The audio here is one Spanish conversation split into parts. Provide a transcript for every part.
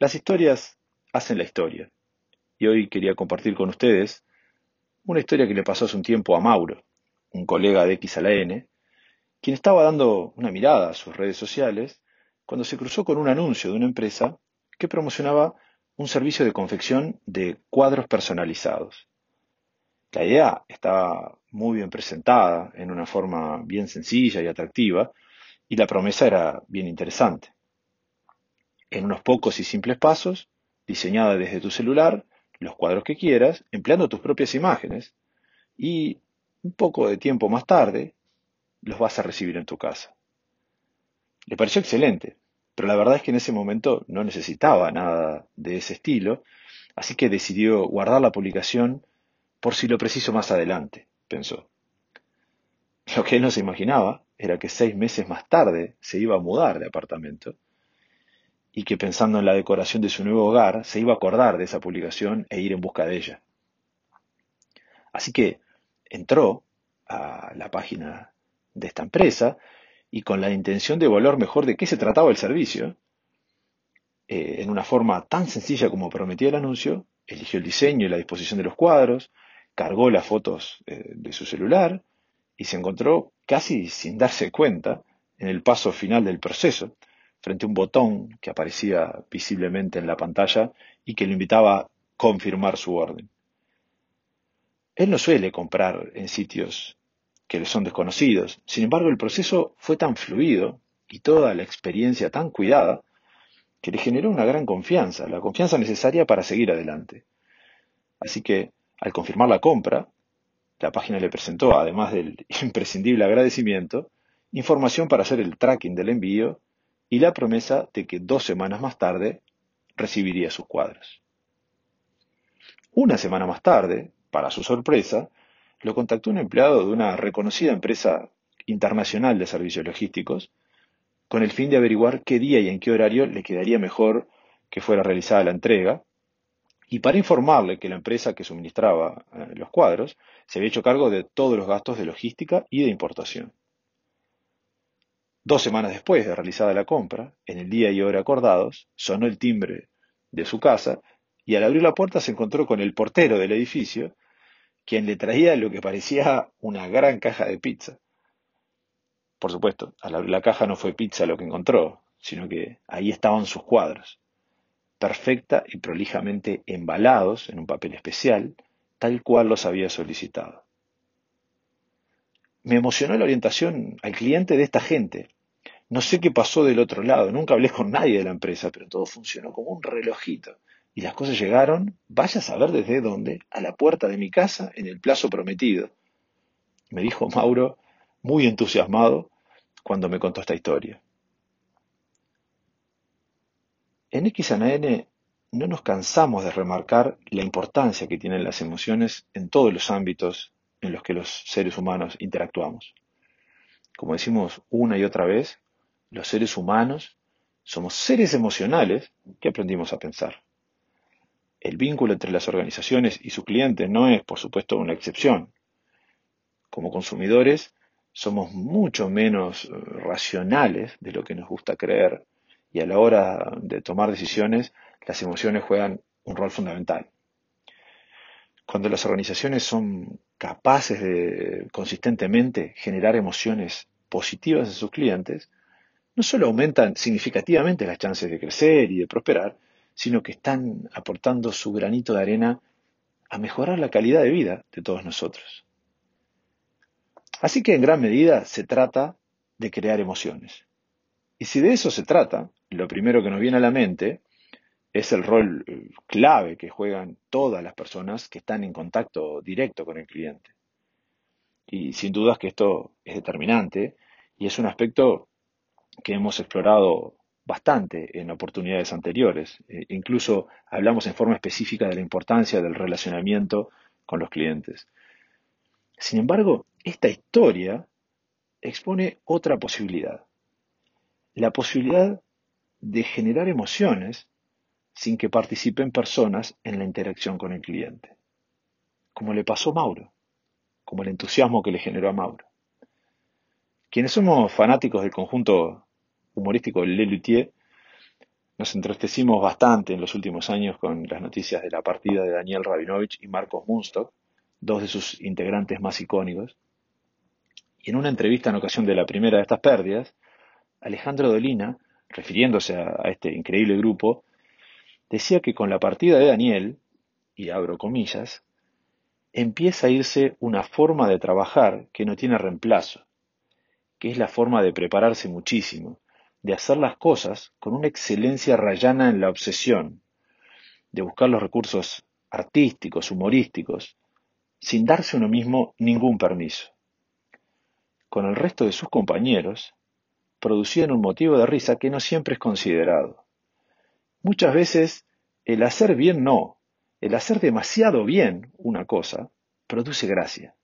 Las historias hacen la historia. Y hoy quería compartir con ustedes una historia que le pasó hace un tiempo a Mauro, un colega de X a la N, quien estaba dando una mirada a sus redes sociales cuando se cruzó con un anuncio de una empresa que promocionaba un servicio de confección de cuadros personalizados. La idea estaba muy bien presentada, en una forma bien sencilla y atractiva, y la promesa era bien interesante. En unos pocos y simples pasos, diseñada desde tu celular, los cuadros que quieras, empleando tus propias imágenes, y un poco de tiempo más tarde, los vas a recibir en tu casa. Le pareció excelente, pero la verdad es que en ese momento no necesitaba nada de ese estilo, así que decidió guardar la publicación por si lo preciso más adelante, pensó. Lo que él no se imaginaba era que seis meses más tarde se iba a mudar de apartamento y que pensando en la decoración de su nuevo hogar se iba a acordar de esa publicación e ir en busca de ella. Así que entró a la página de esta empresa y con la intención de evaluar mejor de qué se trataba el servicio, eh, en una forma tan sencilla como prometía el anuncio, eligió el diseño y la disposición de los cuadros, cargó las fotos eh, de su celular y se encontró casi sin darse cuenta en el paso final del proceso, frente a un botón que aparecía visiblemente en la pantalla y que le invitaba a confirmar su orden. Él no suele comprar en sitios que le son desconocidos, sin embargo el proceso fue tan fluido y toda la experiencia tan cuidada que le generó una gran confianza, la confianza necesaria para seguir adelante. Así que al confirmar la compra, la página le presentó, además del imprescindible agradecimiento, información para hacer el tracking del envío y la promesa de que dos semanas más tarde recibiría sus cuadros. Una semana más tarde, para su sorpresa, lo contactó un empleado de una reconocida empresa internacional de servicios logísticos con el fin de averiguar qué día y en qué horario le quedaría mejor que fuera realizada la entrega y para informarle que la empresa que suministraba eh, los cuadros se había hecho cargo de todos los gastos de logística y de importación. Dos semanas después de realizada la compra, en el día y hora acordados, sonó el timbre de su casa y al abrir la puerta se encontró con el portero del edificio, quien le traía lo que parecía una gran caja de pizza. Por supuesto, al abrir la caja no fue pizza lo que encontró, sino que ahí estaban sus cuadros perfecta y prolijamente embalados en un papel especial, tal cual los había solicitado. Me emocionó la orientación al cliente de esta gente. No sé qué pasó del otro lado, nunca hablé con nadie de la empresa, pero todo funcionó como un relojito. Y las cosas llegaron, vaya a saber desde dónde, a la puerta de mi casa en el plazo prometido. Me dijo Mauro, muy entusiasmado, cuando me contó esta historia. En X N no nos cansamos de remarcar la importancia que tienen las emociones en todos los ámbitos en los que los seres humanos interactuamos. Como decimos una y otra vez, los seres humanos somos seres emocionales que aprendimos a pensar. El vínculo entre las organizaciones y sus clientes no es, por supuesto, una excepción. Como consumidores, somos mucho menos eh, racionales de lo que nos gusta creer y a la hora de tomar decisiones, las emociones juegan un rol fundamental. Cuando las organizaciones son capaces de consistentemente generar emociones positivas en sus clientes, no solo aumentan significativamente las chances de crecer y de prosperar, sino que están aportando su granito de arena a mejorar la calidad de vida de todos nosotros. Así que en gran medida se trata de crear emociones. Y si de eso se trata, lo primero que nos viene a la mente es el rol eh, clave que juegan todas las personas que están en contacto directo con el cliente. Y sin dudas que esto es determinante y es un aspecto que hemos explorado bastante en oportunidades anteriores. E incluso hablamos en forma específica de la importancia del relacionamiento con los clientes. Sin embargo, esta historia expone otra posibilidad la posibilidad de generar emociones sin que participen personas en la interacción con el cliente, como le pasó a Mauro, como el entusiasmo que le generó a Mauro. Quienes somos fanáticos del conjunto humorístico Le Luthier, Nos entristecimos bastante en los últimos años con las noticias de la partida de Daniel Rabinovich y Marcos Munstock, dos de sus integrantes más icónicos. Y en una entrevista en ocasión de la primera de estas pérdidas, Alejandro Dolina, refiriéndose a, este increíble grupo, decía que con la partida de Daniel, y abro comillas, empieza a irse una forma de trabajar que no tiene reemplazo, que es la forma de prepararse muchísimo, de hacer las cosas con una excelencia rayana en la obsesión, de buscar los recursos artísticos, humorísticos, sin darse uno mismo ningún permiso. Con el resto de sus compañeros, producían un motivo de risa que no siempre es considerado. Muchas veces el hacer bien no, el hacer demasiado bien una cosa, produce gracia.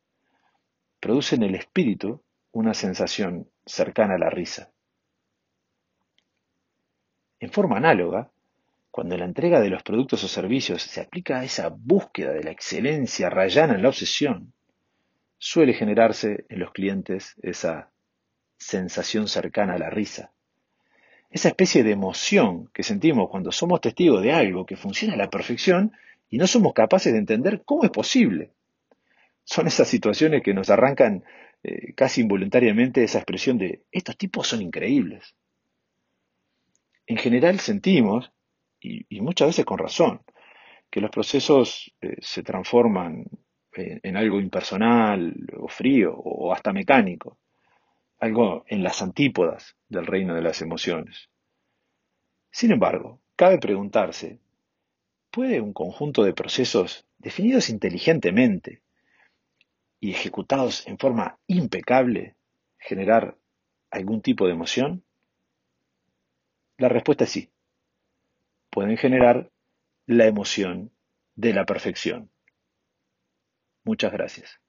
Produce en el espíritu una sensación cercana a la risa. En forma análoga, cuando la entrega de los productos o servicios se aplica a esa búsqueda de la excelencia rayana en la obsesión, suele generarse en los clientes esa sensación cercana a la risa. Esa especie de emoción que sentimos cuando somos testigos de algo que funciona a la perfección y no somos capaces de entender cómo es posible. Son esas situaciones que nos arrancan eh, casi involuntariamente esa expresión de estos tipos son increíbles en general sentimos, y, muchas veces con razón, que los procesos eh, se transforman en, algo impersonal o frío o hasta mecánico, algo en las antípodas del reino de las emociones. Sin embargo, cabe preguntarse, ¿puede un conjunto de procesos definidos inteligentemente y ejecutados en forma impecable generar algún tipo de emoción? La respuesta es sí. Pueden generar la emoción de la perfección. Muchas gracias.